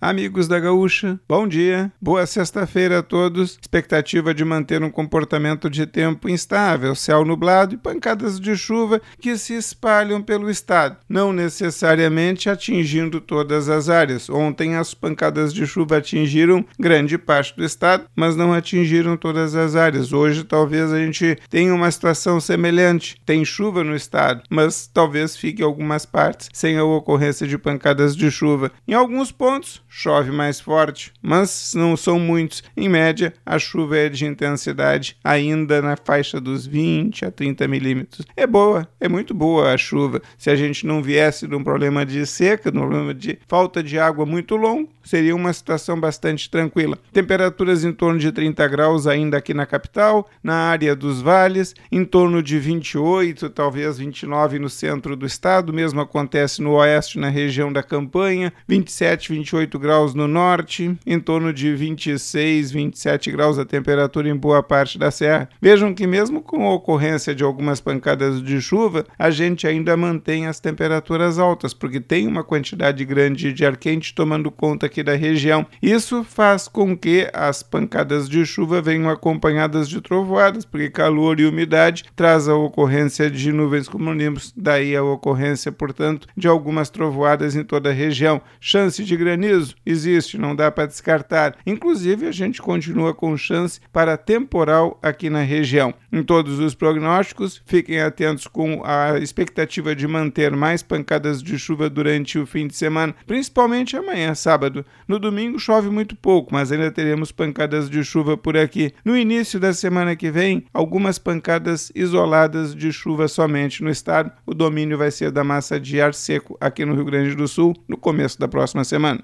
Amigos da Gaúcha, bom dia, boa sexta-feira a todos. Expectativa de manter um comportamento de tempo instável, céu nublado e pancadas de chuva que se espalham pelo estado, não necessariamente atingindo todas as áreas. Ontem as pancadas de chuva atingiram grande parte do estado, mas não atingiram todas as áreas. Hoje talvez a gente tenha uma situação semelhante. Tem chuva no estado, mas talvez fique algumas partes sem a ocorrência de pancadas de chuva. Em alguns pontos, chove mais forte, mas não são muitos. Em média, a chuva é de intensidade ainda na faixa dos 20 a 30 milímetros. É boa, é muito boa a chuva. Se a gente não viesse de um problema de seca, de um problema de falta de água muito longo, seria uma situação bastante tranquila. Temperaturas em torno de 30 graus ainda aqui na capital, na área dos vales, em torno de 28, talvez 29 no centro do estado, mesmo acontece no oeste, na região da campanha, 27, 28 graus no norte, em torno de 26, 27 graus a temperatura em boa parte da serra. Vejam que, mesmo com a ocorrência de algumas pancadas de chuva, a gente ainda mantém as temperaturas altas, porque tem uma quantidade grande de ar quente tomando conta aqui da região. Isso faz com que as pancadas de chuva venham acompanhadas de trovoadas, porque calor e umidade traz a ocorrência de nuvens cumulonimbus, daí a ocorrência, portanto, de algumas trovoadas em toda a região. Chance de granizo existe, não dá para descartar. Inclusive, a gente continua com chance para temporal aqui na região. Em todos os prognósticos, fiquem atentos com a expectativa de manter mais pancadas de chuva durante o fim de semana, principalmente amanhã, sábado. No domingo chove muito pouco, mas ainda teremos pancadas de chuva por aqui. No início da semana que vem, algumas pancadas isoladas de chuva somente no estado. O domínio vai ser da massa de ar seco aqui no Rio Grande do Sul no começo da próxima semana.